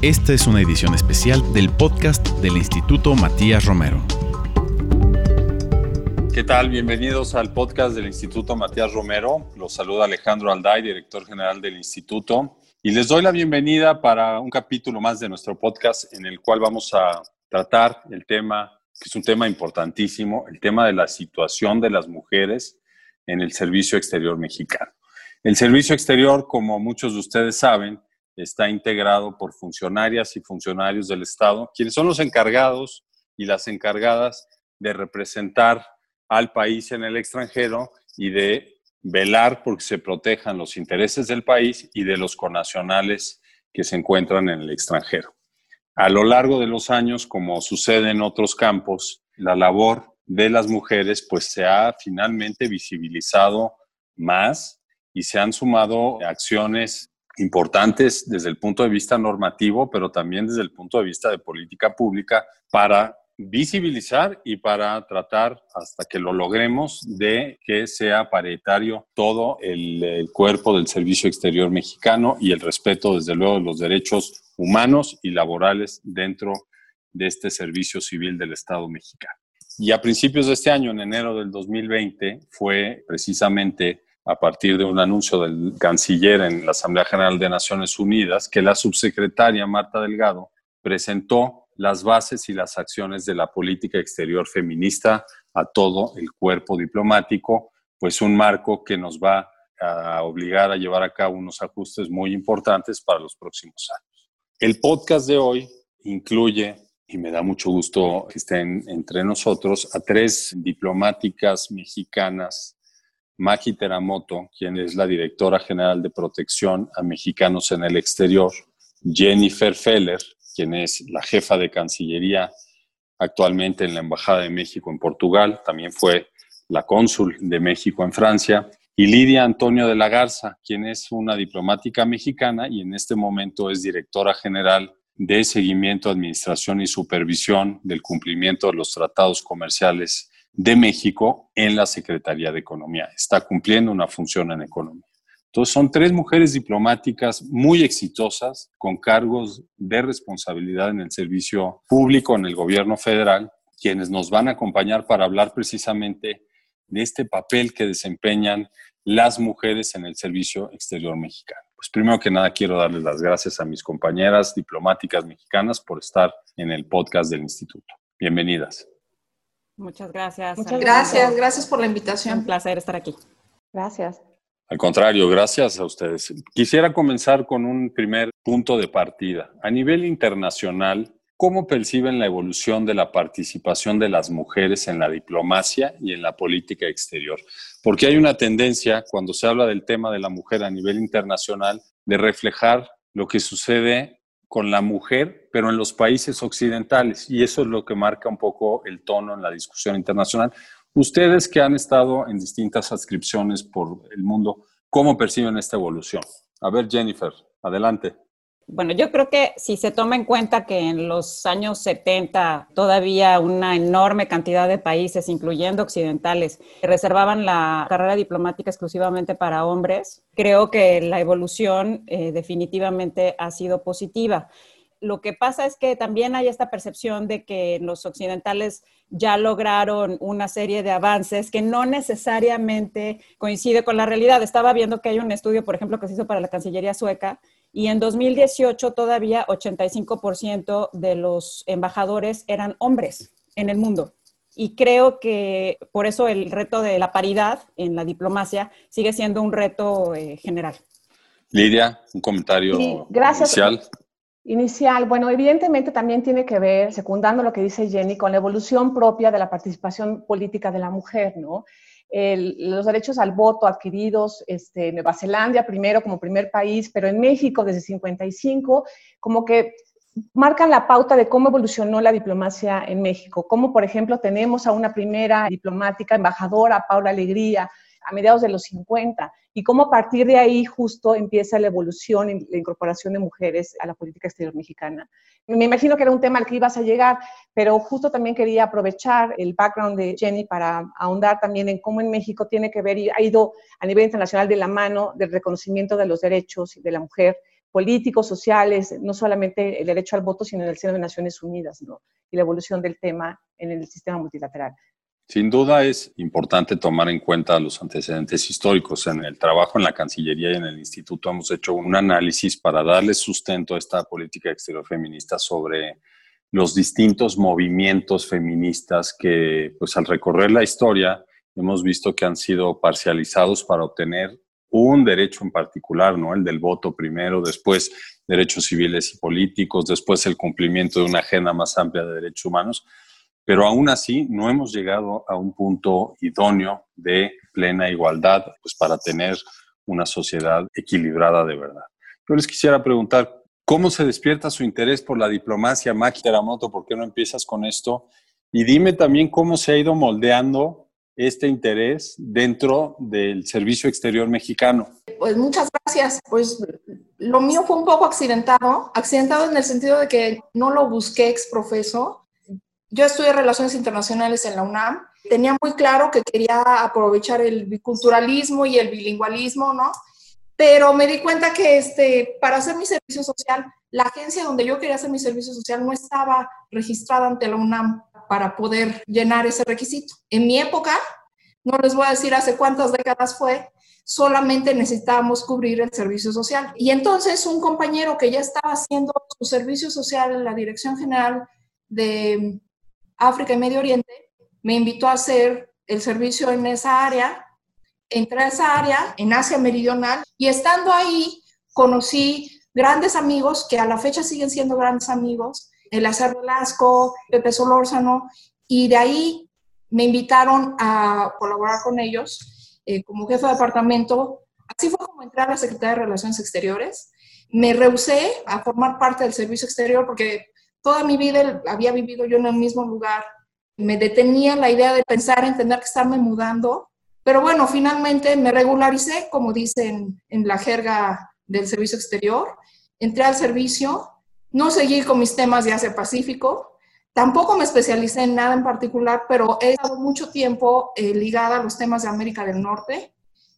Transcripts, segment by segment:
Esta es una edición especial del podcast del Instituto Matías Romero. ¿Qué tal? Bienvenidos al podcast del Instituto Matías Romero. Los saluda Alejandro Alday, director general del instituto. Y les doy la bienvenida para un capítulo más de nuestro podcast en el cual vamos a tratar el tema, que es un tema importantísimo, el tema de la situación de las mujeres en el servicio exterior mexicano. El servicio exterior, como muchos de ustedes saben, está integrado por funcionarias y funcionarios del Estado, quienes son los encargados y las encargadas de representar al país en el extranjero y de velar porque se protejan los intereses del país y de los conacionales que se encuentran en el extranjero. A lo largo de los años, como sucede en otros campos, la labor de las mujeres pues se ha finalmente visibilizado más y se han sumado acciones importantes desde el punto de vista normativo, pero también desde el punto de vista de política pública para visibilizar y para tratar hasta que lo logremos de que sea paritario todo el, cuerpo del servicio exterior mexicano y el respeto desde luego de los derechos humanos y laborales dentro de este servicio civil del Estado mexicano. Y a principios de este año, en enero del 2020, fue precisamente a partir de un anuncio del canciller en la Asamblea General de Naciones Unidas que la subsecretaria Marta Delgado presentó las bases y las acciones de la política exterior feminista a todo el cuerpo diplomático, pues un marco que nos va a obligar a llevar a cabo unos ajustes muy importantes para los próximos años. El podcast de hoy incluye, y me da mucho gusto que estén entre nosotros, a tres diplomáticas mexicanas, Maki Teramoto, quien es la directora general de protección a mexicanos en el exterior, Jennifer Feller, quien es la jefa de Cancillería actualmente en la Embajada de México en Portugal, también fue la cónsul de México en Francia, y Lidia Antonio de la Garza, quien es una diplomática mexicana y en este momento es directora general de seguimiento, administración y supervisión del cumplimiento de los tratados comerciales de México en la Secretaría de Economía. Está cumpliendo una función en economía. Entonces, son tres mujeres diplomáticas muy exitosas con cargos de responsabilidad en el servicio público, en el gobierno federal, quienes nos van a acompañar para hablar precisamente de este papel que desempeñan las mujeres en el servicio exterior mexicano. Pues primero que nada quiero darles las gracias a mis compañeras diplomáticas mexicanas por estar en el podcast del instituto. Bienvenidas. Muchas gracias. Muchas gracias, gracias por la invitación. Un placer estar aquí. Gracias. Al contrario, gracias a ustedes. Quisiera comenzar con un primer punto de partida. A nivel internacional, ¿cómo perciben la evolución de la participación de las mujeres en la diplomacia y en la política exterior? Porque hay una tendencia, cuando se habla del tema de la mujer a nivel internacional, de reflejar lo que sucede con la mujer, pero en los países occidentales. Y eso es lo que marca un poco el tono en la discusión internacional. Ustedes que han estado en distintas adscripciones por el mundo, ¿cómo perciben esta evolución? A ver, Jennifer, adelante. Bueno, yo creo que si se toma en cuenta que en los años 70 todavía una enorme cantidad de países, incluyendo occidentales, reservaban la carrera diplomática exclusivamente para hombres, creo que la evolución eh, definitivamente ha sido positiva lo que pasa es que también hay esta percepción de que los occidentales ya lograron una serie de avances que no necesariamente coincide con la realidad. Estaba viendo que hay un estudio, por ejemplo, que se hizo para la Cancillería sueca y en 2018 todavía 85% de los embajadores eran hombres en el mundo. Y creo que por eso el reto de la paridad en la diplomacia sigue siendo un reto eh, general. Lidia, un comentario gracias. inicial. Inicial, bueno, evidentemente también tiene que ver, secundando lo que dice Jenny, con la evolución propia de la participación política de la mujer, ¿no? Los derechos al voto adquiridos este, en Nueva Zelanda primero como primer país, pero en México desde 55, como que marcan la pauta de cómo evolucionó la diplomacia en México, como por ejemplo tenemos a una primera diplomática embajadora, Paula Alegría, a mediados de los 50 y cómo a partir de ahí justo empieza la evolución y la incorporación de mujeres a la política exterior mexicana. Me imagino que era un tema al que ibas a llegar, pero justo también quería aprovechar el background de Jenny para ahondar también en cómo en México tiene que ver y ha ido a nivel internacional de la mano del reconocimiento de los derechos de la mujer políticos, sociales, no solamente el derecho al voto, sino en el seno de Naciones Unidas. Y la evolución del tema en el sistema multilateral. Sin duda es importante tomar en cuenta los antecedentes históricos. En el trabajo en la Cancillería y en el Instituto hemos hecho un análisis para darle sustento a esta política exterior feminista sobre los distintos movimientos feministas que, pues al recorrer la historia, hemos visto que han sido parcializados para obtener un derecho en particular, ¿no? El del voto primero, después derechos civiles y políticos, después el cumplimiento de una agenda más amplia de derechos humanos pero aún así no hemos llegado a un punto idóneo de plena igualdad pues para tener una sociedad equilibrada de verdad. Yo les quisiera preguntar, ¿cómo se despierta su interés por la diplomacia? Maki Teramoto, ¿por qué no empiezas con esto? Y dime también cómo se ha ido moldeando este interés dentro del servicio exterior mexicano. Pues muchas gracias. Pues lo mío fue un poco accidentado, accidentado en el sentido de que no lo busqué ex profeso, yo estudié Relaciones Internacionales en la UNAM. Tenía muy claro que quería aprovechar el biculturalismo y el bilingüalismo, ¿no? Pero me di cuenta que este, para hacer mi servicio social, la agencia donde yo quería hacer mi servicio social no estaba registrada ante la UNAM para poder llenar ese requisito. En mi época, no les voy a decir hace cuántas décadas fue, solamente necesitábamos cubrir el servicio social. Y entonces un compañero que ya estaba haciendo su servicio social en la Dirección General de África y Medio Oriente, me invitó a hacer el servicio en esa área. Entré a esa área, en Asia Meridional, y estando ahí conocí grandes amigos que a la fecha siguen siendo grandes amigos, el Acer Velasco, Pepe Solórzano, y de ahí me invitaron a colaborar con ellos eh, como jefe de departamento. Así fue como entré a la Secretaría de Relaciones Exteriores. Me rehusé a formar parte del servicio exterior porque Toda mi vida había vivido yo en el mismo lugar. Me detenía la idea de pensar en tener que estarme mudando. Pero bueno, finalmente me regularicé, como dicen en la jerga del servicio exterior. Entré al servicio, no seguí con mis temas de Asia Pacífico, tampoco me especialicé en nada en particular, pero he estado mucho tiempo eh, ligada a los temas de América del Norte.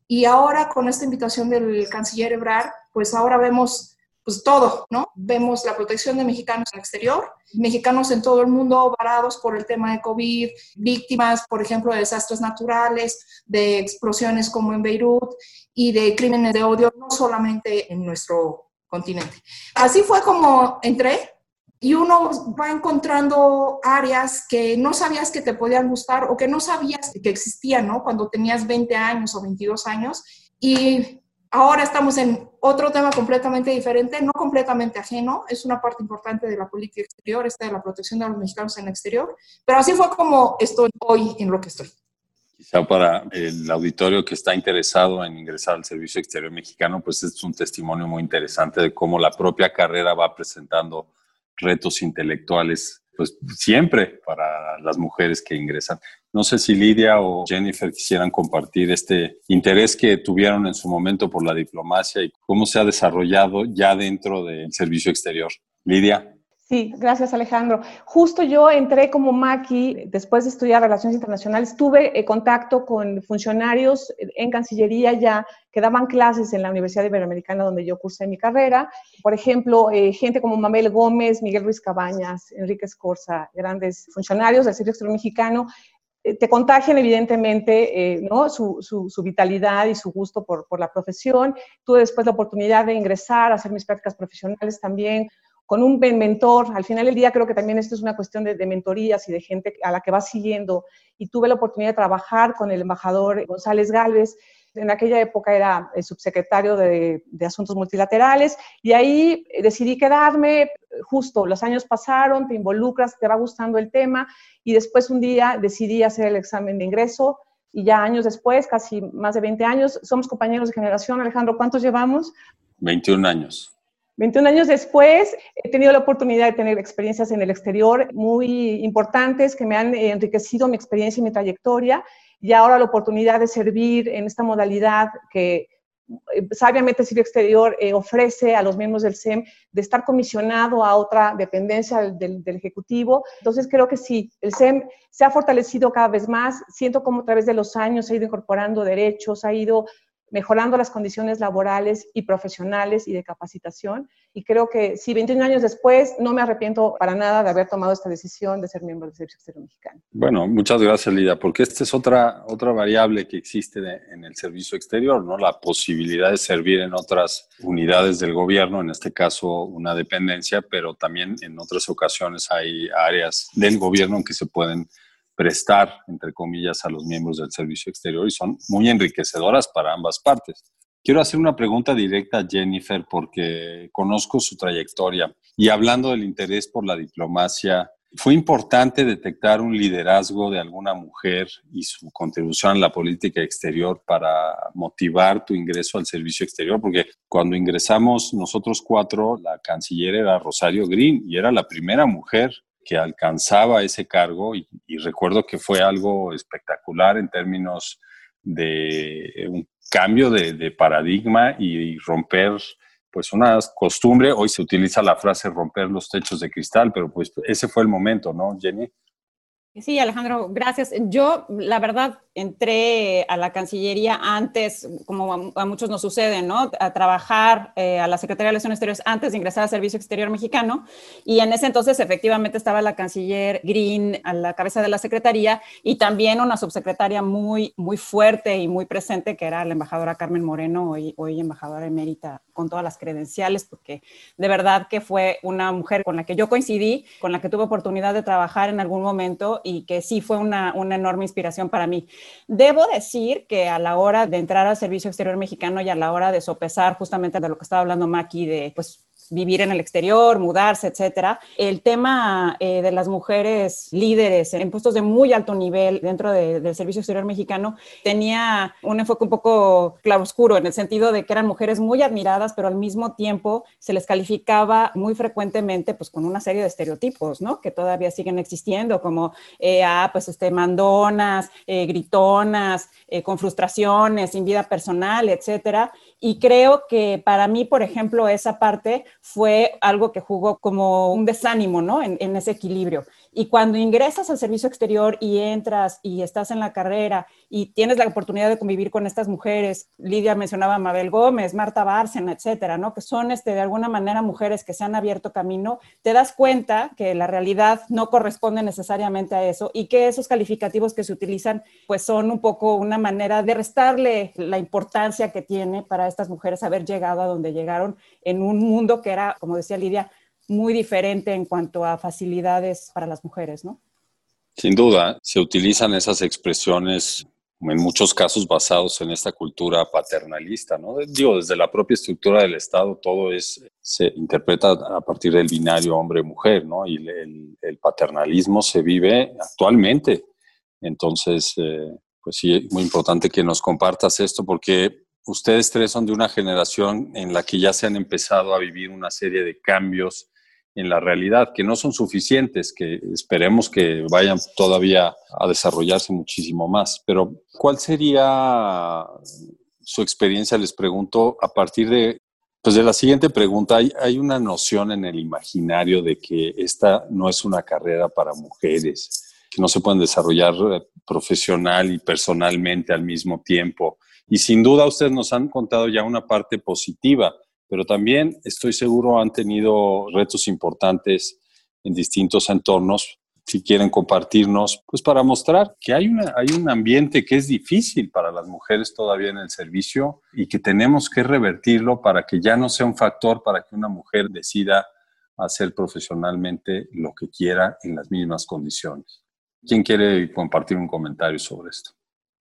Y ahora con esta invitación del canciller Ebrard, pues ahora vemos pues todo, ¿no? Vemos la protección de mexicanos en el exterior, mexicanos en todo el mundo varados por el tema de COVID, víctimas, por ejemplo, de desastres naturales, de explosiones como en Beirut y de crímenes de odio, no solamente en nuestro continente. Así fue como entré y uno va encontrando áreas que no sabías que te podían gustar o que no sabías que existían, ¿no? Cuando tenías 20 años o 22 años y Ahora estamos en otro tema completamente diferente, no completamente ajeno, es una parte importante de la política exterior, esta de la protección de los mexicanos en el exterior, pero así fue como estoy hoy en lo que estoy. Quizá para el auditorio que está interesado en ingresar al Servicio Exterior Mexicano, pues es un testimonio muy interesante de cómo la propia carrera va presentando retos intelectuales, pues siempre para las mujeres que ingresan. No sé si Lidia o Jennifer quisieran compartir este interés que tuvieron en su momento por la diplomacia y cómo se ha desarrollado ya dentro del servicio exterior. Lidia. Sí, gracias Alejandro. Justo yo entré como Maki, después de estudiar Relaciones Internacionales, tuve eh, contacto con funcionarios en Cancillería ya que daban clases en la Universidad Iberoamericana donde yo cursé mi carrera. Por ejemplo, eh, gente como Mamel Gómez, Miguel Ruiz Cabañas, Enrique Escorza, grandes funcionarios del Servicio Exterior Mexicano, eh, te contagian evidentemente eh, ¿no? su, su, vitalidad y su gusto por, por, la profesión. Tuve después la oportunidad de ingresar a hacer mis prácticas profesionales también con un mentor. Al final del día creo que también esto es una cuestión de, de mentorías y de gente a la que vas siguiendo. Y tuve la oportunidad de trabajar con el embajador González Galvez, en aquella época era el subsecretario de, Asuntos Multilaterales, y ahí decidí quedarme, justo los años pasaron, te involucras, te va gustando el tema, y después un día decidí hacer el examen de ingreso, y ya años después, casi más de 20 años, somos compañeros de generación. Alejandro, ¿cuántos llevamos? 21 años. 21 años después, he tenido la oportunidad de tener experiencias en el exterior muy importantes que me han enriquecido mi experiencia y mi trayectoria y ahora la oportunidad de servir en esta modalidad que eh, sabiamente Civil Exterior eh, ofrece a los miembros del SEM de estar comisionado a otra dependencia del, Ejecutivo. Entonces creo que sí, el SEM se ha fortalecido cada vez más. Siento como a través de los años ha ido incorporando derechos, ha ido mejorando las condiciones laborales y profesionales y de capacitación. Y creo que si 21 años después, no me arrepiento para nada de haber tomado esta decisión de ser miembro del Servicio Exterior Mexicano. Bueno, muchas gracias, Lidia, porque esta es otra, otra variable que existe en el Servicio Exterior, ¿no? La posibilidad de servir en otras unidades del gobierno, en este caso una dependencia, pero también en otras ocasiones hay áreas del gobierno que se pueden prestar, entre comillas, a los miembros del servicio exterior y son muy enriquecedoras para ambas partes. Quiero hacer una pregunta directa a Jennifer porque conozco su trayectoria y hablando del interés por la diplomacia, ¿fue importante detectar un liderazgo de alguna mujer y su contribución a la política exterior para motivar tu ingreso al servicio exterior? Porque cuando ingresamos nosotros cuatro, la canciller era Rosario Green y era la primera mujer que alcanzaba ese cargo y, recuerdo que fue algo espectacular en términos de un cambio de, paradigma y, romper pues una costumbre, hoy se utiliza la frase romper los techos de cristal, pero pues ese fue el momento, ¿no, Jenny? Sí, Alejandro, gracias. Yo, la verdad, entré a la Cancillería antes, como a, muchos nos sucede, ¿no? A trabajar eh, a la Secretaría de Relaciones Exteriores antes de ingresar al Servicio Exterior Mexicano. Y en ese entonces, efectivamente, estaba la canciller Green a la cabeza de la Secretaría y también una subsecretaria muy, muy fuerte y muy presente, que era la embajadora Carmen Moreno, hoy, hoy embajadora emérita, con todas las credenciales, porque de verdad que fue una mujer con la que yo coincidí, con la que tuve oportunidad de trabajar en algún momento y que sí fue una, una enorme inspiración para mí. Debo decir que a la hora de entrar al Servicio Exterior Mexicano y a la hora de sopesar justamente de lo que estaba hablando Maki, de pues vivir en el exterior, mudarse, etcétera. El tema eh, de las mujeres líderes en puestos de muy alto nivel dentro del Servicio Exterior Mexicano tenía un enfoque un poco claroscuro en el sentido de que eran mujeres muy admiradas, pero al mismo tiempo se les calificaba muy frecuentemente pues con una serie de estereotipos, ¿no? Que todavía siguen existiendo, como, eh, ah, pues, este, mandonas, eh, gritonas, con frustraciones, sin vida personal, etcétera. Y creo que para mí, por ejemplo, esa parte fue algo que jugó como un desánimo, ¿no? En, en, ese equilibrio. Y cuando ingresas al servicio exterior y entras y estás en la carrera y tienes la oportunidad de convivir con estas mujeres, Lidia mencionaba a Mabel Gómez, Marta Bárcena, etcétera, ¿no? Que son, este, de alguna manera, mujeres que se han abierto camino, te das cuenta que la realidad no corresponde necesariamente a eso y que esos calificativos que se utilizan, pues son un poco una manera de restarle la importancia que tiene para estas mujeres haber llegado a donde llegaron en un mundo que era, como decía Lidia, muy diferente en cuanto a facilidades para las mujeres, ¿no? Sin duda, se utilizan esas expresiones en muchos casos basados en esta cultura paternalista, ¿no? Digo, desde la propia estructura del Estado todo es, se interpreta a partir del binario hombre-mujer, ¿no? Y el, paternalismo se vive actualmente. Entonces, eh, pues sí, es muy importante que nos compartas esto porque ustedes tres son de una generación en la que ya se han empezado a vivir una serie de cambios en la realidad, que no son suficientes, que esperemos que vayan todavía a desarrollarse muchísimo más. Pero, ¿cuál sería su experiencia? Les pregunto a partir de, pues de la siguiente pregunta. Hay, hay una noción en el imaginario de que esta no es una carrera para mujeres, que no se pueden desarrollar eh, profesional y personalmente al mismo tiempo. Y sin duda ustedes nos han contado ya una parte positiva pero también estoy seguro han tenido retos importantes en distintos entornos. Si quieren compartirnos, pues para mostrar que hay, una, hay un ambiente que es difícil para las mujeres todavía en el servicio y que tenemos que revertirlo para que ya no sea un factor para que una mujer decida hacer profesionalmente lo que quiera en las mismas condiciones. ¿Quién quiere compartir un comentario sobre esto?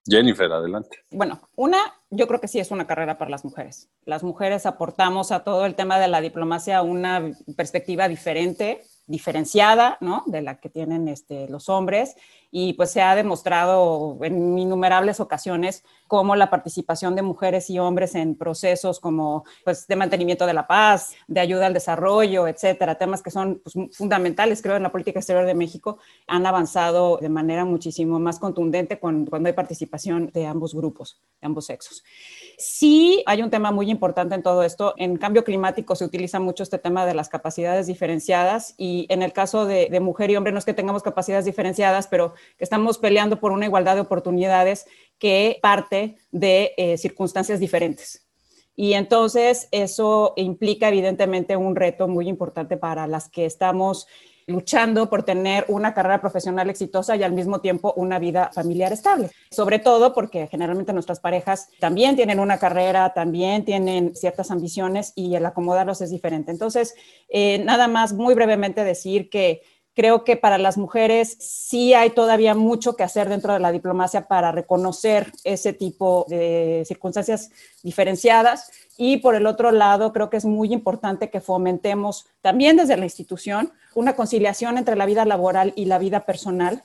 Jennifer, adelante. Bueno, una, yo creo que sí es una carrera para las mujeres. Las mujeres aportamos a todo el tema de la diplomacia una perspectiva diferente, diferenciada, ¿no? De la que tienen este, los hombres y pues se ha demostrado en innumerables ocasiones cómo la participación de mujeres y hombres en procesos como pues de mantenimiento de la paz, de ayuda al desarrollo, etcétera, temas que son pues, fundamentales creo en la política exterior de México, han avanzado de manera muchísimo más contundente cuando, cuando hay participación de ambos grupos, de ambos sexos. Sí, hay un tema muy importante en todo esto. En cambio climático se utiliza mucho este tema de las capacidades diferenciadas y en el caso de, de mujer y hombre no es que tengamos capacidades diferenciadas, pero que estamos peleando por una igualdad de oportunidades que parte de eh, circunstancias diferentes. Y entonces eso implica evidentemente un reto muy importante para las que estamos luchando por tener una carrera profesional exitosa y al mismo tiempo una vida familiar estable. Sobre todo porque generalmente nuestras parejas también tienen una carrera, también tienen ciertas ambiciones y el acomodarlos es diferente. Entonces, eh, nada más muy brevemente decir que Creo que para las mujeres sí hay todavía mucho que hacer dentro de la diplomacia para reconocer ese tipo de circunstancias diferenciadas. Y por el otro lado, creo que es muy importante que fomentemos también desde la institución una conciliación entre la vida laboral y la vida personal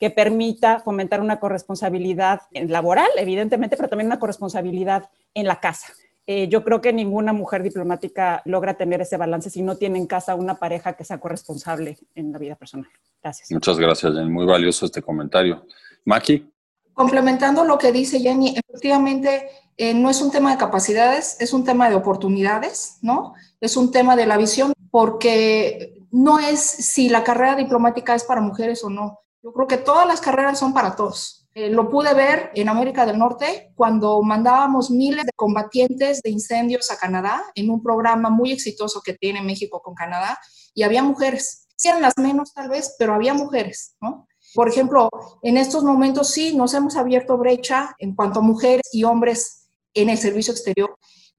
que permita fomentar una corresponsabilidad laboral, evidentemente, pero también una corresponsabilidad en la casa. Eh, yo creo que ninguna mujer diplomática logra tener ese balance si no tiene en casa una pareja que sea corresponsable en la vida personal. Gracias. Muchas gracias, Jenny. Muy valioso este comentario. Maki. Complementando lo que dice Jenny, efectivamente eh, no es un tema de capacidades, es un tema de oportunidades, ¿no? Es un tema de la visión, porque no es si la carrera diplomática es para mujeres o no. Yo creo que todas las carreras son para todos. Eh, lo pude ver en América del Norte cuando mandábamos miles de combatientes de incendios a Canadá en un programa muy exitoso que tiene México con Canadá y había mujeres. Sí eran las menos tal vez, pero había mujeres, ¿no? Por ejemplo, en estos momentos sí nos hemos abierto brecha en cuanto a mujeres y hombres en el servicio exterior,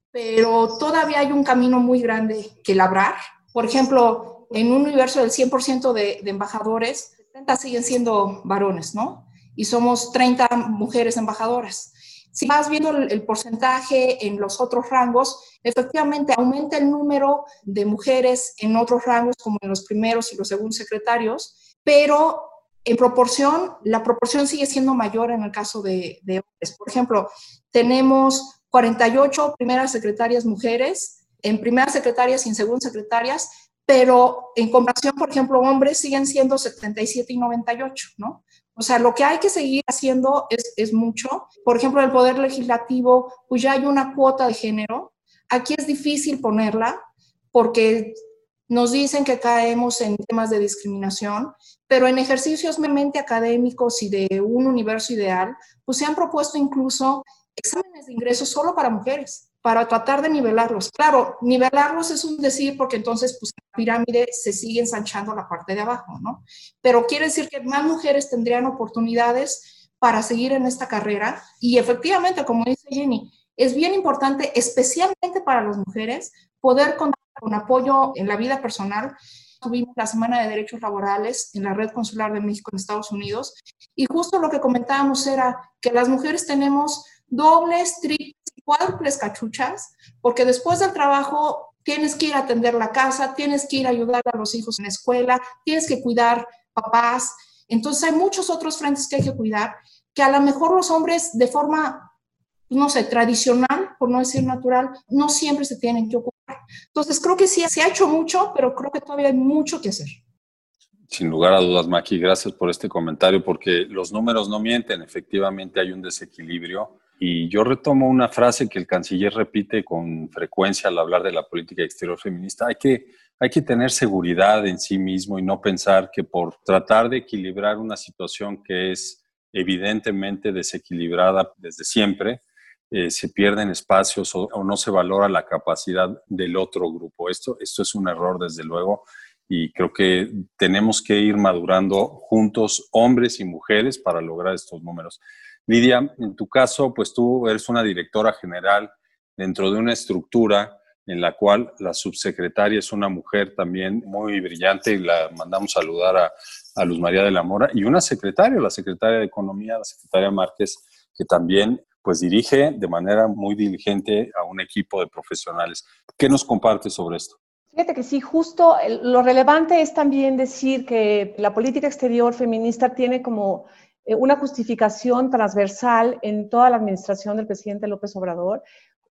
pero todavía hay un camino muy grande que labrar. Por ejemplo, en un universo del 100% de, de embajadores, 70 siguen siendo varones, ¿no? Y somos 30 mujeres embajadoras. Si vas viendo el, porcentaje en los otros rangos, efectivamente aumenta el número de mujeres en otros rangos, como en los primeros y los segundos secretarios, pero en proporción, la proporción sigue siendo mayor en el caso de, de hombres. Por ejemplo, tenemos 48 primeras secretarias mujeres, en primeras secretarias y en segundas secretarias, pero en comparación, por ejemplo, hombres siguen siendo 77 y 98, ¿no? O sea, lo que hay que seguir haciendo es, es mucho. Por ejemplo, el Poder Legislativo, pues ya hay una cuota de género. Aquí es difícil ponerla porque nos dicen que caemos en temas de discriminación, pero en ejercicios meramente académicos y de un universo ideal, pues se han propuesto incluso exámenes de ingreso solo para mujeres para tratar de nivelarlos. Claro, nivelarlos es un decir porque entonces pues la pirámide se sigue ensanchando la parte de abajo, ¿no? Pero quiere decir que más mujeres tendrían oportunidades para seguir en esta carrera y efectivamente, como dice Jenny, es bien importante, especialmente para las mujeres, poder contar con apoyo en la vida personal. Tuvimos la Semana de Derechos Laborales en la Red Consular de México en Estados Unidos y justo lo que comentábamos era que las mujeres tenemos dobles, triples cuádruples cachuchas, porque después del trabajo tienes que ir a atender la casa, tienes que ir a ayudar a los hijos en la escuela, tienes que cuidar papás. Entonces hay muchos otros frentes que hay que cuidar, que a lo mejor los hombres de forma, no sé, tradicional, por no decir natural, no siempre se tienen que ocupar. Entonces creo que sí, se ha hecho mucho, pero creo que todavía hay mucho que hacer. Sin lugar a dudas, Maki, gracias por este comentario, porque los números no mienten, efectivamente hay un desequilibrio y yo retomo una frase que el canciller repite con frecuencia al hablar de la política exterior feminista. Hay que, hay que tener seguridad en sí mismo y no pensar que por tratar de equilibrar una situación que es evidentemente desequilibrada desde siempre, eh, se pierden espacios o, o, no se valora la capacidad del otro grupo. Esto, esto es un error, desde luego, y creo que tenemos que ir madurando juntos, hombres y mujeres, para lograr estos números. Lidia, en tu caso, pues tú eres una directora general dentro de una estructura en la cual la subsecretaria es una mujer también muy brillante y la mandamos saludar a, Luz María de la Mora, y una secretaria, la secretaria de Economía, la secretaria Márquez, que también pues dirige de manera muy diligente a un equipo de profesionales. ¿Qué nos comparte sobre esto? Fíjate que sí, justo lo relevante es también decir que la política exterior feminista tiene como eh, una justificación transversal en toda la administración del presidente López Obrador.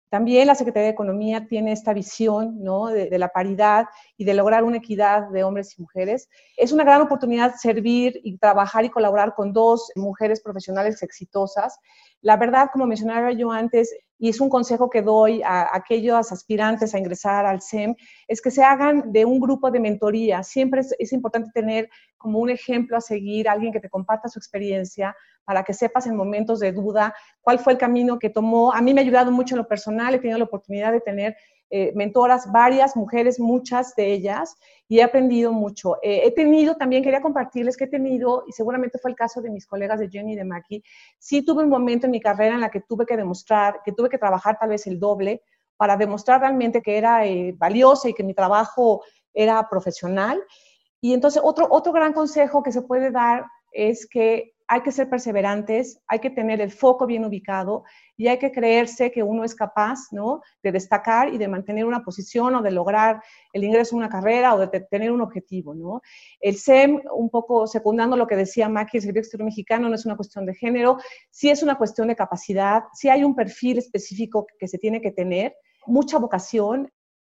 También la Secretaría de Economía tiene esta visión ¿no? de, la paridad y de lograr una equidad de hombres y mujeres. Es una gran oportunidad servir y trabajar y colaborar con dos mujeres profesionales exitosas. La verdad, como mencionaba yo antes, y es un consejo que doy a, aquellos aspirantes a ingresar al SEM, es que se hagan de un grupo de mentoría. Siempre es, importante tener como un ejemplo a seguir, alguien que te comparta su experiencia para que sepas en momentos de duda cuál fue el camino que tomó. A mí me ha ayudado mucho en lo personal, he tenido la oportunidad de tener eh, mentoras, varias mujeres, muchas de ellas, y he aprendido mucho. Eh, he tenido también, quería compartirles que he tenido, y seguramente fue el caso de mis colegas de Jenny y de Maki, sí tuve un momento en mi carrera en la que tuve que demostrar, que tuve que trabajar tal vez el doble para demostrar realmente que era eh, valiosa y que mi trabajo era profesional. Y entonces otro, otro gran consejo que se puede dar es que hay que ser perseverantes, hay que tener el foco bien ubicado y hay que creerse que uno es capaz, ¿no? De destacar y de mantener una posición o de lograr el ingreso a una carrera o de tener un objetivo, ¿no? El SEM, un poco secundando lo que decía Maki, el Servicio Mexicano, no es una cuestión de género, sí es una cuestión de capacidad, sí hay un perfil específico que se tiene que tener, mucha vocación,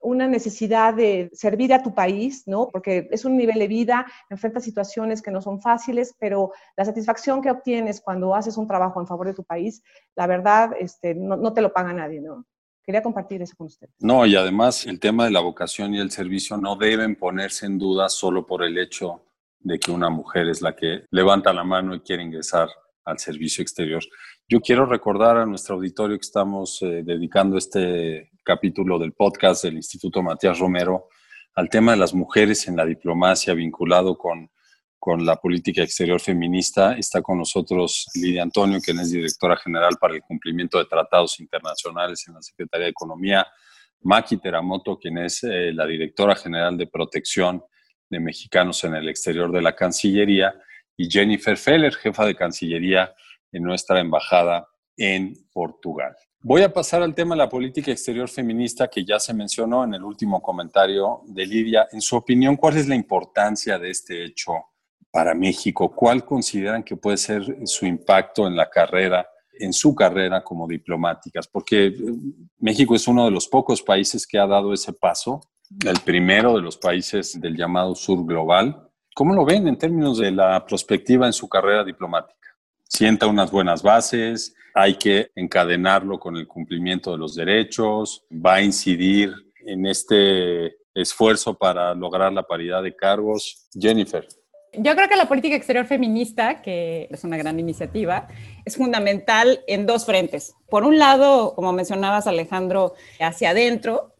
una necesidad de servir a tu país, ¿no? Porque es un nivel de vida, enfrentas situaciones que no son fáciles, pero la satisfacción que obtienes cuando haces un trabajo en favor de tu país, la verdad, este, no, te lo paga nadie, ¿no? Quería compartir eso con ustedes. No, y además el tema de la vocación y el servicio no deben ponerse en duda solo por el hecho de que una mujer es la que levanta la mano y quiere ingresar al servicio exterior. Yo quiero recordar a nuestro auditorio que estamos eh, dedicando este capítulo del podcast del Instituto Matías Romero al tema de las mujeres en la diplomacia vinculado con, con la política exterior feminista. Está con nosotros Lidia Antonio, quien es directora general para el cumplimiento de tratados internacionales en la Secretaría de Economía. Maki Teramoto, quien es eh, la directora general de protección de mexicanos en el exterior de la Cancillería. Y Jennifer Feller, jefa de Cancillería en nuestra embajada en Portugal. Voy a pasar al tema de la política exterior feminista que ya se mencionó en el último comentario de Lidia. En su opinión, ¿cuál es la importancia de este hecho para México? ¿Cuál consideran que puede ser su impacto en la carrera, en su carrera como diplomáticas? Porque eh, México es uno de los pocos países que ha dado ese paso, el primero de los países del llamado sur global. ¿Cómo lo ven en términos de la perspectiva en su carrera diplomática? sienta unas buenas bases, hay que encadenarlo con el cumplimiento de los derechos, va a incidir en este esfuerzo para lograr la paridad de cargos. Jennifer. Yo creo que la política exterior feminista, que es una gran iniciativa, es fundamental en dos frentes. Por un lado, como mencionabas Alejandro, hacia adentro,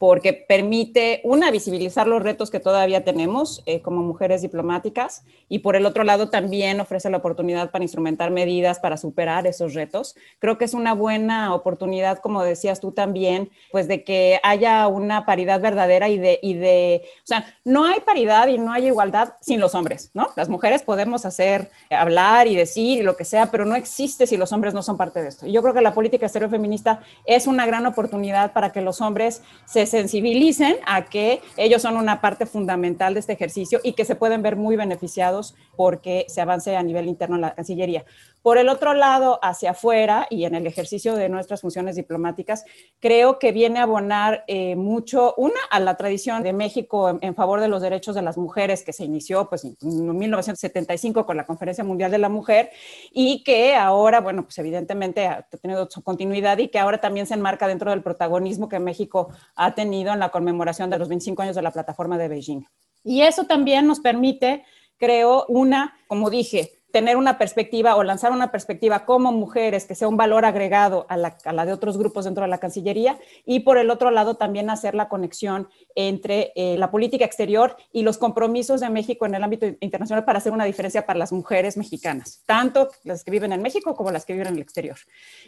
porque permite, una, visibilizar los retos que todavía tenemos eh, como mujeres diplomáticas y por el otro lado también ofrece la oportunidad para instrumentar medidas para superar esos retos. Creo que es una buena oportunidad, como decías tú también, pues de que haya una paridad verdadera y de, y de, o sea, no hay paridad y no hay igualdad sin los hombres, ¿no? Las mujeres podemos hacer, hablar y decir y lo que sea, pero no existe si los hombres no son parte de esto. Y yo creo que la política exterior feminista es una gran oportunidad para que los hombres se sensibilicen a que ellos son una parte fundamental de este ejercicio y que se pueden ver muy beneficiados porque se avance a nivel interno en la Cancillería. Por el otro lado, hacia afuera y en el ejercicio de nuestras funciones diplomáticas, creo que viene a abonar eh, mucho, una, a la tradición de México en, favor de los derechos de las mujeres que se inició pues, en 1975 con la Conferencia Mundial de la Mujer y que ahora, bueno, pues evidentemente ha tenido su continuidad y que ahora también se enmarca dentro del protagonismo que México ha tenido en la conmemoración de los 25 años de la plataforma de Beijing. Y eso también nos permite, creo, una, como dije, tener una perspectiva o lanzar una perspectiva como mujeres que sea un valor agregado a la, de otros grupos dentro de la Cancillería y por el otro lado también hacer la conexión entre eh, la política exterior y los compromisos de México en el ámbito internacional para hacer una diferencia para las mujeres mexicanas, tanto las que viven en México como las que viven en el exterior.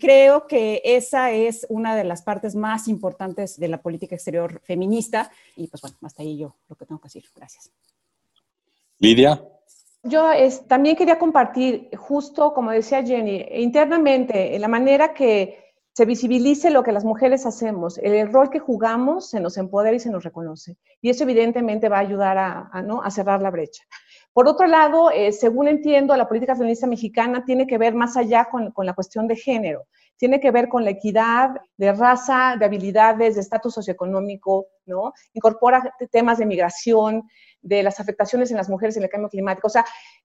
Creo que esa es una de las partes más importantes de la política exterior feminista y pues bueno, hasta ahí yo lo que tengo que decir. Gracias. Lidia. Yo también quería compartir, justo como decía Jenny, internamente, en la manera que se visibilice lo que las mujeres hacemos, el rol que jugamos se nos empodera y se nos reconoce. Y eso evidentemente va a ayudar a, ¿no? cerrar la brecha. Por otro lado, eh, según entiendo, la política feminista mexicana tiene que ver más allá con, con, la cuestión de género, tiene que ver con la equidad de raza, de habilidades, de estatus socioeconómico, ¿no? Incorpora temas de migración, de las afectaciones en las mujeres en el cambio climático. O sea,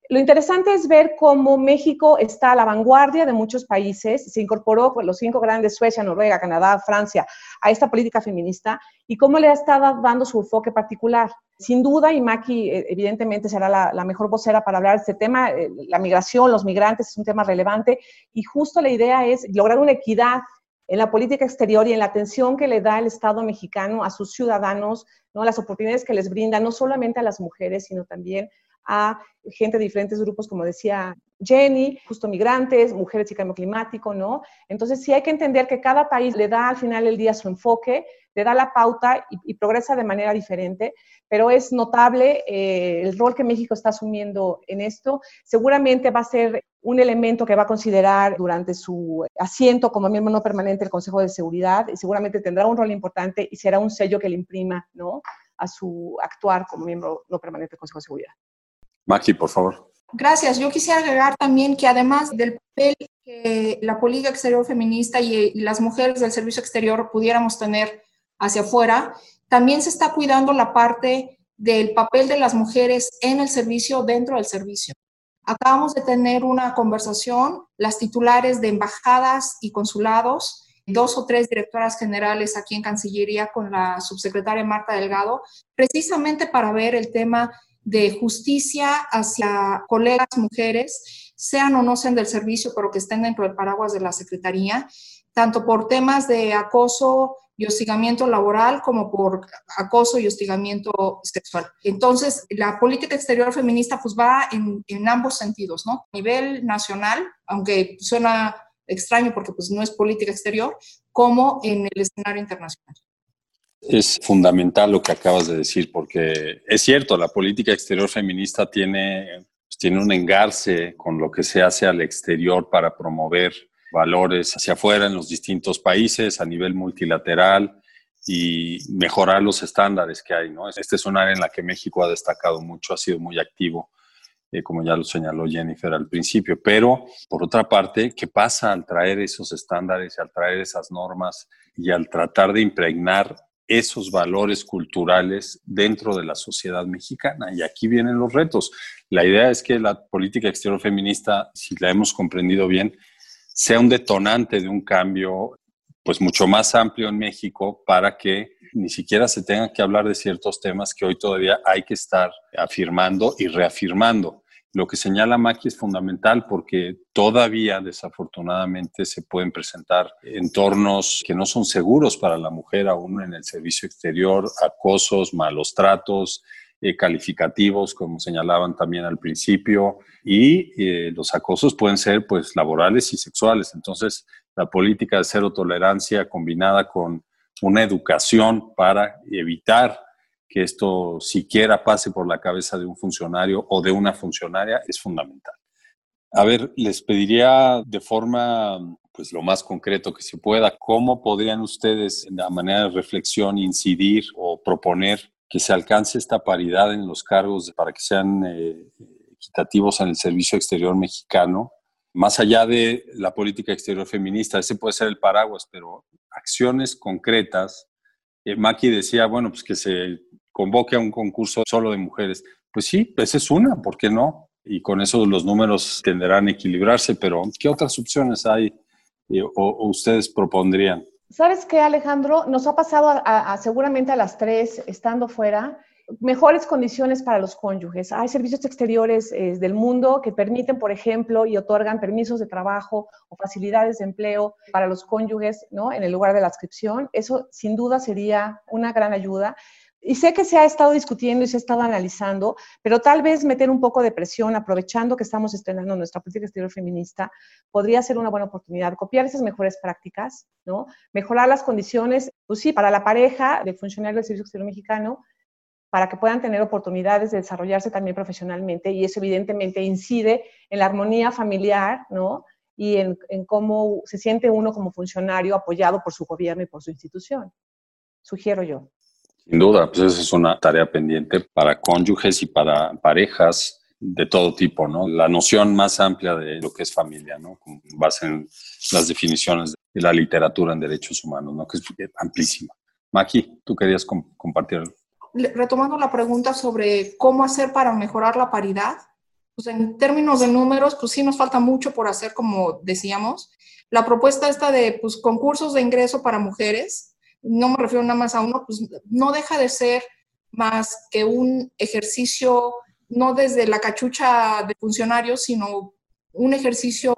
lo interesante es ver cómo México está a la vanguardia de muchos países, se incorporó con los cinco grandes, Suecia, Noruega, Canadá, Francia, a esta política feminista y cómo le estado dando su enfoque particular. Sin duda, y Maki eh, evidentemente será la, mejor vocera para hablar de este tema, eh, la migración, los migrantes es un tema relevante y justo la idea es lograr una equidad en la política exterior y en la atención que le da el Estado mexicano a sus ciudadanos, ¿no? las oportunidades que les brinda, no solamente a las mujeres, sino también a gente de diferentes grupos, como decía Jenny, justo migrantes, mujeres y cambio climático, ¿no? Entonces sí hay que entender que cada país le da al final del día su enfoque, le da la pauta y, progresa de manera diferente, pero es notable eh, el rol que México está asumiendo en esto. Seguramente va a ser un elemento que va a considerar durante su asiento como miembro no permanente del Consejo de Seguridad y seguramente tendrá un rol importante y será un sello que le imprima, ¿no? a su actuar como miembro no permanente del Consejo de Seguridad. Maki, por favor. Gracias. Yo quisiera agregar también que además del papel que la política exterior feminista y, las mujeres del servicio exterior pudiéramos tener hacia afuera, también se está cuidando la parte del papel de las mujeres en el servicio dentro del servicio. Acabamos de tener una conversación, las titulares de embajadas y consulados, dos o tres directoras generales aquí en Cancillería con la subsecretaria Marta Delgado, precisamente para ver el tema de justicia hacia colegas mujeres, sean o no sean del servicio, pero que estén dentro del paraguas de la Secretaría, tanto por temas de acoso y hostigamiento laboral como por acoso y hostigamiento sexual. Entonces, la política exterior feminista pues va en, ambos sentidos, ¿no? A nivel nacional, aunque suena extraño porque pues no es política exterior, como en el escenario internacional. Es fundamental lo que acabas de decir, porque es cierto, la política exterior feminista tiene, pues, tiene un engarce con lo que se hace al exterior para promover valores hacia afuera en los distintos países a nivel multilateral y mejorar los estándares que hay. ¿no? Este es un área en la que México ha destacado mucho, ha sido muy activo, eh, como ya lo señaló Jennifer al principio. Pero, por otra parte, ¿qué pasa al traer esos estándares, al traer esas normas y al tratar de impregnar esos valores culturales dentro de la sociedad mexicana. Y aquí vienen los retos. La idea es que la política exterior feminista, si la hemos comprendido bien, sea un detonante de un cambio pues mucho más amplio en México para que ni siquiera se tenga que hablar de ciertos temas que hoy todavía hay que estar afirmando y reafirmando. Lo que señala Maki es fundamental porque todavía desafortunadamente se pueden presentar entornos que no son seguros para la mujer aún en el servicio exterior, acosos, malos tratos, eh, calificativos, como señalaban también al principio, y eh, los acosos pueden ser pues laborales y sexuales. Entonces, la política de cero tolerancia combinada con una educación para evitar que esto siquiera pase por la cabeza de un funcionario o de una funcionaria es fundamental. A ver, les pediría de forma pues lo más concreto que se pueda, ¿cómo podrían ustedes, de manera de reflexión, incidir o proponer que se alcance esta paridad en los cargos para que sean eh, equitativos en el servicio exterior mexicano? Más allá de la política exterior feminista, ese puede ser el paraguas, pero acciones concretas. Eh, Maki decía, bueno, pues que se convoque a un concurso solo de mujeres. Pues sí, esa es una, ¿por qué no? Y con eso los números tenderán a equilibrarse, pero ¿qué otras opciones hay eh, o, ustedes propondrían? ¿Sabes qué, Alejandro? Nos ha pasado seguramente a las tres, estando fuera, mejores condiciones para los cónyuges. Hay servicios exteriores eh, del mundo que permiten, por ejemplo, y otorgan permisos de trabajo o facilidades de empleo para los cónyuges, ¿no? En el lugar de la inscripción. Eso sin duda sería una gran ayuda. Y sé que se ha estado discutiendo y se ha estado analizando, pero tal vez meter un poco de presión, aprovechando que estamos estrenando nuestra política exterior feminista, podría ser una buena oportunidad. Copiar esas mejores prácticas, ¿no? Mejorar las condiciones, pues sí, para la pareja de funcionario del Servicio Exterior Mexicano, para que puedan tener oportunidades de desarrollarse también profesionalmente y eso evidentemente incide en la armonía familiar, ¿no? Y en, en cómo se siente uno como funcionario apoyado por su gobierno y por su institución. Sugiero yo. Sin duda, pues esa es una tarea pendiente para cónyuges y para parejas de todo tipo, ¿no? La noción más amplia de lo que es familia, ¿no? Con las definiciones de la literatura en derechos humanos, ¿no? Que es amplísima. Maki, tú querías compartir retomando la pregunta sobre cómo hacer para mejorar la paridad, pues en términos de números, pues sí nos falta mucho por hacer, como decíamos. La propuesta esta de pues, concursos de ingreso para mujeres, no me refiero nada más a uno, pues no deja de ser más que un ejercicio, no desde la cachucha de funcionarios, sino un ejercicio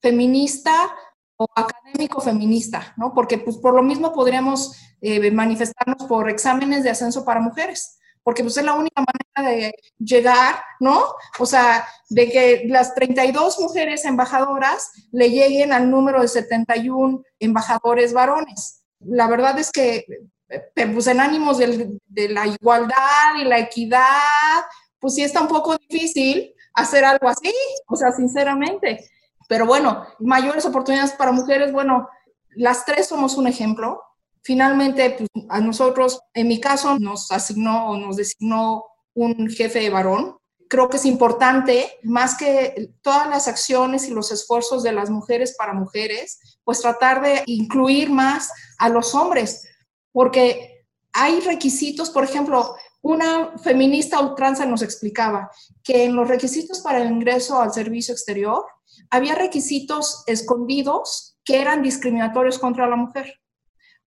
feminista o académico feminista, ¿no? Porque pues por lo mismo podríamos eh, manifestarnos por exámenes de ascenso para mujeres, porque pues es la única manera de llegar, ¿no? O sea, de que las 32 mujeres embajadoras le lleguen al número de 71 embajadores varones. La verdad es que eh, pues en ánimos de la igualdad y la equidad, pues sí está un poco difícil hacer algo así, o sea, sinceramente. Pero bueno, mayores oportunidades para mujeres, bueno, las tres somos un ejemplo. Finalmente, pues, a nosotros, en mi caso, nos asignó o nos designó un jefe de varón. Creo que es importante, más que todas las acciones y los esfuerzos de las mujeres para mujeres, pues tratar de incluir más a los hombres, porque hay requisitos, por ejemplo, una feminista ultranza nos explicaba que en los requisitos para el ingreso al servicio exterior había requisitos escondidos que eran discriminatorios contra la mujer.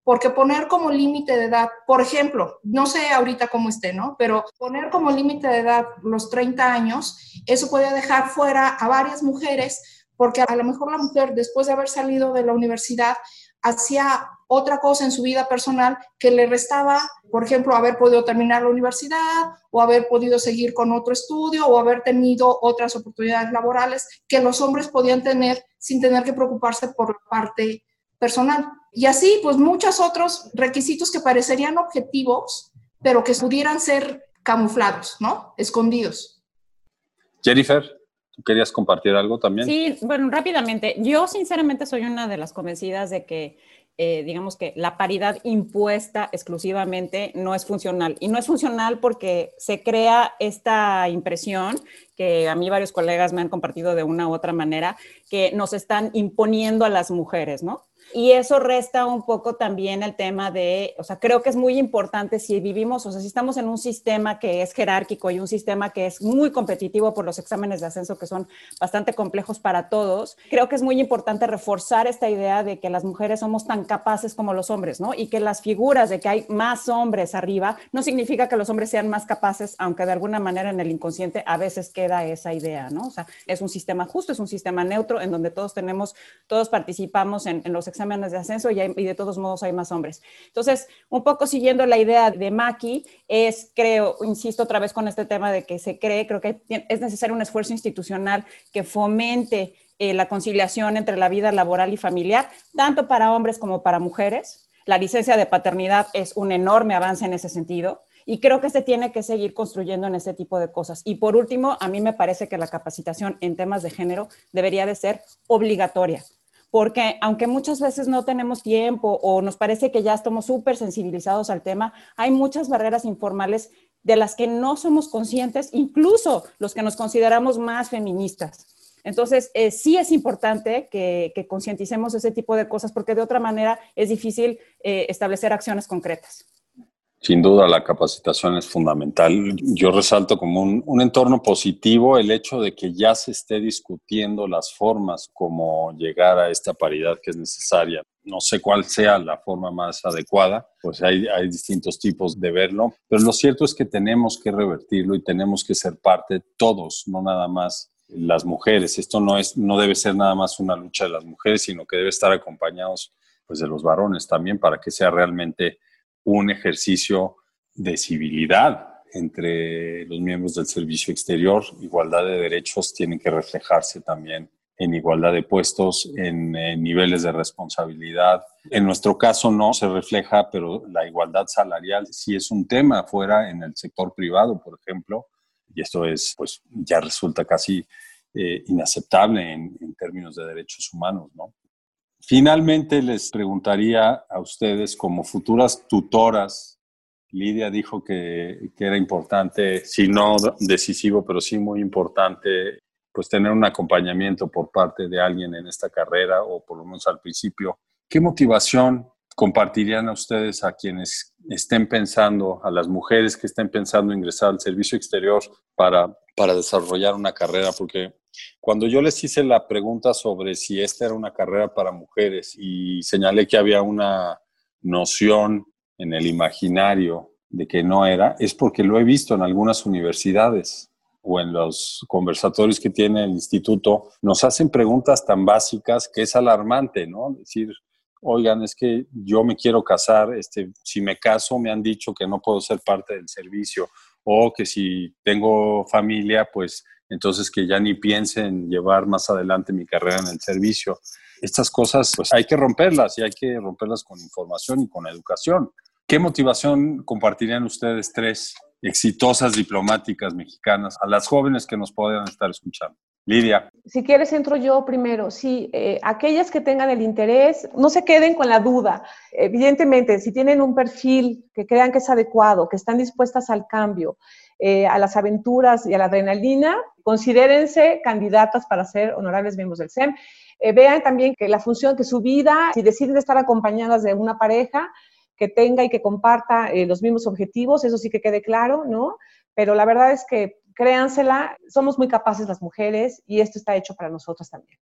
Porque poner como límite de edad, por ejemplo, no sé ahorita cómo esté, ¿no? Pero poner como límite de edad los 30 años, eso podía dejar fuera a varias mujeres, porque a lo mejor la mujer, después de haber salido de la universidad, hacía otra cosa en su vida personal que le restaba, por ejemplo, haber podido terminar la universidad o haber podido seguir con otro estudio o haber tenido otras oportunidades laborales que los hombres podían tener sin tener que preocuparse por la parte personal. Y así, pues muchos otros requisitos que parecerían objetivos, pero que pudieran ser camuflados, ¿no? Escondidos. Jennifer, ¿tú querías compartir algo también? Sí, bueno, rápidamente. Yo sinceramente soy una de las convencidas de que eh, digamos que la paridad impuesta exclusivamente no es funcional. Y no es funcional porque se crea esta impresión que a mí varios colegas me han compartido de una u otra manera, que nos están imponiendo a las mujeres, ¿no? Y eso resta un poco también el tema de, o sea, creo que es muy importante si vivimos, o sea, si estamos en un sistema que es jerárquico y un sistema que es muy competitivo por los exámenes de ascenso que son bastante complejos para todos, creo que es muy importante reforzar esta idea de que las mujeres somos tan capaces como los hombres, ¿no? Y que las figuras de que hay más hombres arriba no significa que los hombres sean más capaces, aunque de alguna manera en el inconsciente a veces queda esa idea, ¿no? O sea, es un sistema justo, es un sistema neutro en donde todos tenemos, todos participamos en, en los exámenes exámenes de ascenso y, de todos modos hay más hombres. Entonces, un poco siguiendo la idea de Maki, es, creo, insisto otra vez con este tema de que se cree, creo que es necesario un esfuerzo institucional que fomente eh, la conciliación entre la vida laboral y familiar, tanto para hombres como para mujeres. La licencia de paternidad es un enorme avance en ese sentido. Y creo que se tiene que seguir construyendo en ese tipo de cosas. Y por último, a mí me parece que la capacitación en temas de género debería de ser obligatoria porque aunque muchas veces no tenemos tiempo o nos parece que ya estamos súper sensibilizados al tema, hay muchas barreras informales de las que no somos conscientes, incluso los que nos consideramos más feministas. Entonces, eh, sí es importante que, concienticemos ese tipo de cosas porque de otra manera es difícil eh, establecer acciones concretas. Sin duda, la capacitación es fundamental. Yo resalto como un, entorno positivo el hecho de que ya se esté discutiendo las formas como llegar a esta paridad que es necesaria. No sé cuál sea la forma más adecuada, pues hay, hay distintos tipos de verlo, pero lo cierto es que tenemos que revertirlo y tenemos que ser parte todos, no nada más las mujeres. Esto no, es, no debe ser nada más una lucha de las mujeres, sino que debe estar acompañados pues, de los varones también para que sea realmente un ejercicio de civilidad entre los miembros del servicio exterior. Igualdad de derechos tiene que reflejarse también en igualdad de puestos, en, niveles de responsabilidad. En nuestro caso no se refleja, pero la igualdad salarial sí es un tema fuera en el sector privado, por ejemplo, y esto es, pues ya resulta casi eh, inaceptable en, términos de derechos humanos, ¿no? Finalmente les preguntaría a ustedes como futuras tutoras, Lidia dijo que, era importante, si no decisivo, pero sí muy importante, pues tener un acompañamiento por parte de alguien en esta carrera o por lo menos al principio. ¿Qué motivación compartirían a ustedes a quienes estén pensando, a las mujeres que estén pensando ingresar al servicio exterior para, para desarrollar una carrera? Porque cuando yo les hice la pregunta sobre si esta era una carrera para mujeres y señalé que había una noción en el imaginario de que no era, es porque lo he visto en algunas universidades o en los conversatorios que tiene el instituto, nos hacen preguntas tan básicas que es alarmante, ¿no? Decir, oigan, es que yo me quiero casar, este, si me caso me han dicho que no puedo ser parte del servicio o que si tengo familia, pues entonces que ya ni piense en llevar más adelante mi carrera en el servicio. Estas cosas, pues hay que romperlas y hay que romperlas con información y con educación. ¿Qué motivación compartirían ustedes tres exitosas diplomáticas mexicanas a las jóvenes que nos puedan estar escuchando? Lidia. Si quieres, entro yo primero. Sí, eh, aquellas que tengan el interés, no se queden con la duda. Evidentemente, si tienen un perfil que crean que es adecuado, que están dispuestas al cambio, eh, a las aventuras y a la adrenalina, considérense candidatas para ser honorables miembros del SEM. Eh, vean también que la función, que su vida, si deciden estar acompañadas de una pareja, que tenga y que comparta los mismos objetivos, eso sí que quede claro, ¿no? Pero la verdad es que créansela, somos muy capaces las mujeres y esto está hecho para nosotras también.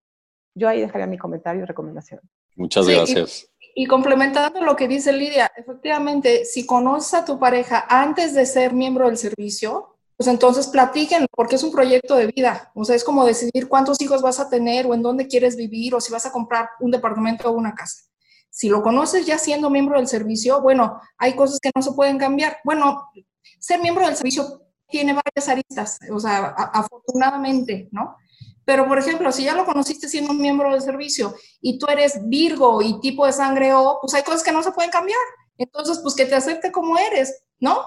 Yo ahí dejaría mi comentario y recomendación. Muchas gracias. Y, complementando lo que dice Lidia, efectivamente, si conoces a tu pareja antes de ser miembro del servicio, pues entonces platiquen, porque es un proyecto de vida. O sea, es como decidir cuántos hijos vas a tener o en dónde quieres vivir o si vas a comprar un departamento o una casa. Si lo conoces ya siendo miembro del servicio, bueno, hay cosas que no se pueden cambiar. Bueno, ser miembro del servicio tiene varias aristas, o sea, afortunadamente, ¿no? Pero, por ejemplo, si ya lo conociste siendo un miembro del servicio y tú eres Virgo y tipo de sangre O, pues hay cosas que no se pueden cambiar. Entonces, pues que te acepte como eres, ¿no?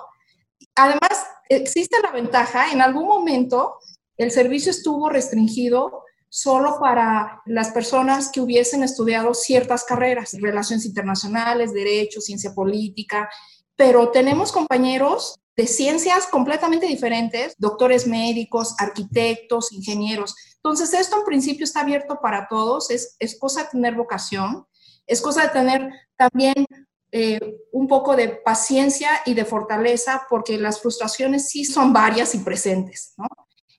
Además, existe la ventaja, en algún momento el servicio estuvo restringido solo para las personas que hubiesen estudiado ciertas carreras, relaciones internacionales, derecho, ciencia política, pero tenemos compañeros de ciencias completamente diferentes, doctores médicos, arquitectos, ingenieros. Entonces, esto en principio está abierto para todos, es, es cosa de tener vocación, es cosa de tener también eh, un poco de paciencia y de fortaleza, porque las frustraciones sí son varias y presentes.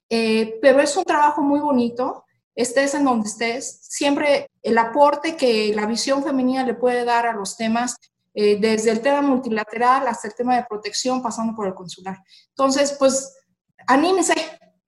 Eh, pero es un trabajo muy bonito, estés en donde estés, siempre el aporte que la visión femenina le puede dar a los temas eh, desde el tema multilateral hasta el tema de protección, pasando por el consular. Entonces, pues, anímense,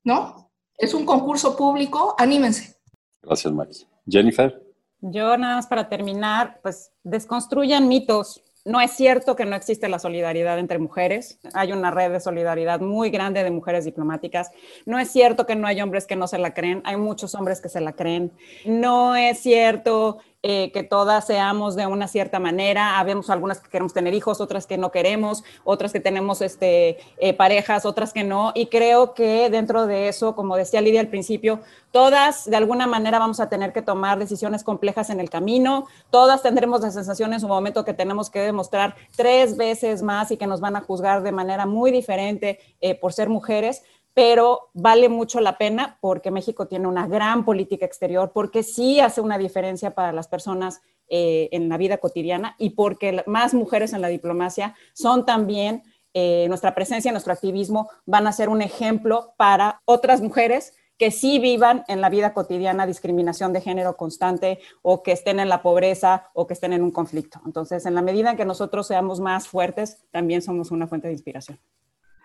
¿no? Es un concurso público, anímense. Gracias, Max. Jennifer. Yo nada más para terminar, pues desconstruyan mitos. No es cierto que no existe la solidaridad entre mujeres. Hay una red de solidaridad muy grande de mujeres diplomáticas. No es cierto que no hay hombres que no se la creen. Hay muchos hombres que se la creen. No es cierto eh, que todas seamos de una cierta manera. Habemos algunas que queremos tener hijos, otras que no queremos, otras que tenemos este, eh, parejas, otras que no. Y creo que dentro de eso, como decía Lidia al principio, todas de alguna manera vamos a tener que tomar decisiones complejas en el camino. Todas tendremos la sensación en su momento que tenemos que demostrar tres veces más y que nos van a juzgar de manera muy diferente eh, por ser mujeres pero vale mucho la pena porque México tiene una gran política exterior, porque sí hace una diferencia para las personas eh, en la vida cotidiana y porque más mujeres en la diplomacia son también, eh, nuestra presencia, nuestro activismo van a ser un ejemplo para otras mujeres que sí vivan en la vida cotidiana discriminación de género constante o que estén en la pobreza o que estén en un conflicto. Entonces, en la medida en que nosotros seamos más fuertes, también somos una fuente de inspiración.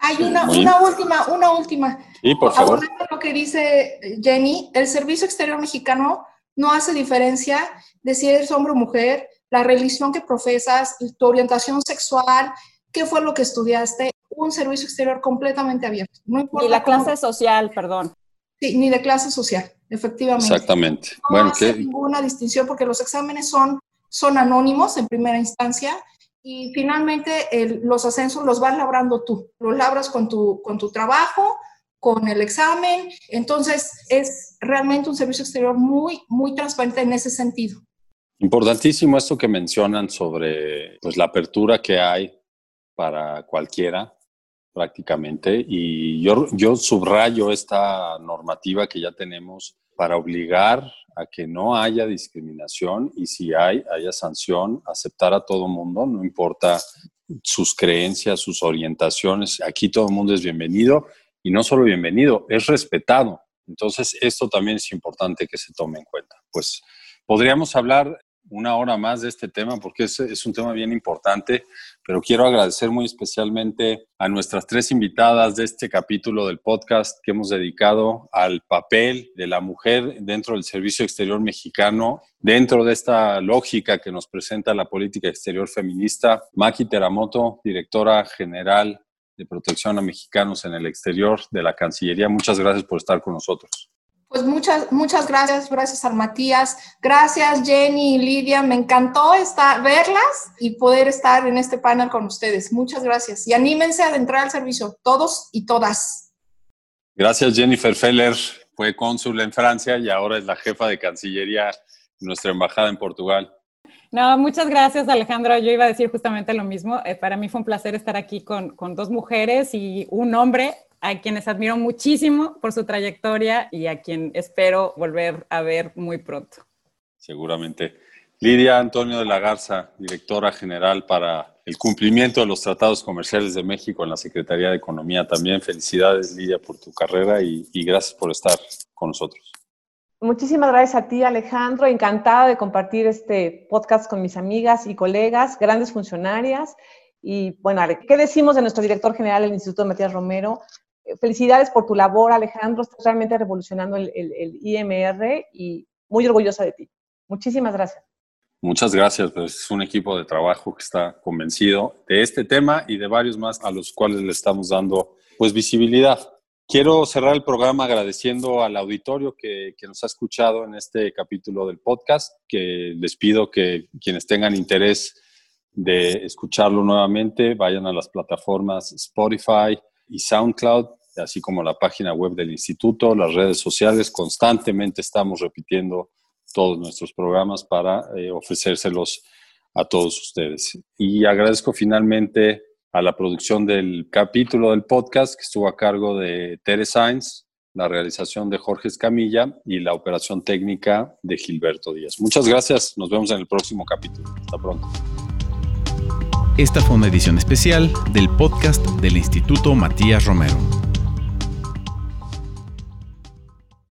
Hay una, una última, una última. Y por favor. lo que dice Jenny, el Servicio Exterior Mexicano no hace diferencia de si eres hombre o mujer, la religión que profesas, tu orientación sexual, qué fue lo que estudiaste, un servicio exterior completamente abierto. No importa ni la clase social, perdón. Sí, ni de clase social, efectivamente. Exactamente. No bueno, hace ninguna distinción porque los exámenes son, son anónimos en primera instancia y finalmente los ascensos los vas labrando tú, los labras con tu, con tu trabajo, con el examen, entonces es realmente un servicio exterior muy, muy transparente en ese sentido. Importantísimo esto que mencionan sobre pues, la apertura que hay para cualquiera prácticamente y yo, yo subrayo esta normativa que ya tenemos para obligar a que no haya discriminación y si hay, haya sanción, aceptar a todo mundo, no importa sus creencias, sus orientaciones, aquí todo el mundo es bienvenido y no solo bienvenido, es respetado. Entonces, esto también es importante que se tome en cuenta. Pues podríamos hablar una hora más de este tema porque es, un tema bien importante, pero quiero agradecer muy especialmente a nuestras tres invitadas de este capítulo del podcast que hemos dedicado al papel de la mujer dentro del Servicio Exterior Mexicano, dentro de esta lógica que nos presenta la política exterior feminista. Maki Teramoto, directora general de protección a mexicanos en el exterior de la Cancillería, muchas gracias por estar con nosotros. Pues muchas, muchas gracias, gracias a Matías, gracias Jenny y Lidia, me encantó estar, verlas y poder estar en este panel con ustedes. Muchas gracias y anímense a entrar al servicio, todos y todas. Gracias Jennifer Feller, fue cónsul en Francia y ahora es la jefa de Cancillería en nuestra embajada en Portugal. No, muchas gracias Alejandro. Yo iba a decir justamente lo mismo. Eh, para mí fue un placer estar aquí con, con dos mujeres y un hombre a quienes admiro muchísimo por su trayectoria y a quien espero volver a ver muy pronto. Seguramente. Lidia Antonio de la Garza, directora general para el cumplimiento de los tratados comerciales de México en la Secretaría de Economía. También felicidades, Lidia, por tu carrera y, y gracias por estar con nosotros. Muchísimas gracias a ti, Alejandro. Encantada de compartir este podcast con mis amigas y colegas, grandes funcionarias. Y bueno, ¿qué decimos de nuestro director general del Instituto Matías Romero? Felicidades por tu labor, Alejandro. Estás realmente revolucionando el, IMR y muy orgullosa de ti. Muchísimas gracias. Muchas gracias, pues es un equipo de trabajo que está convencido de este tema y de varios más a los cuales le estamos dando pues visibilidad. Quiero cerrar el programa agradeciendo al auditorio que, que, nos ha escuchado en este capítulo del podcast, que les pido que quienes tengan interés de escucharlo nuevamente vayan a las plataformas Spotify y SoundCloud así como la página web del instituto, las redes sociales. Constantemente estamos repitiendo todos nuestros programas para eh, ofrecérselos a todos ustedes. Y agradezco finalmente a la producción del capítulo del podcast que estuvo a cargo de Tere Sainz, la realización de Jorge Escamilla y la operación técnica de Gilberto Díaz. Muchas gracias, nos vemos en el próximo capítulo. Hasta pronto. Esta fue una edición especial del podcast del Instituto Matías Romero.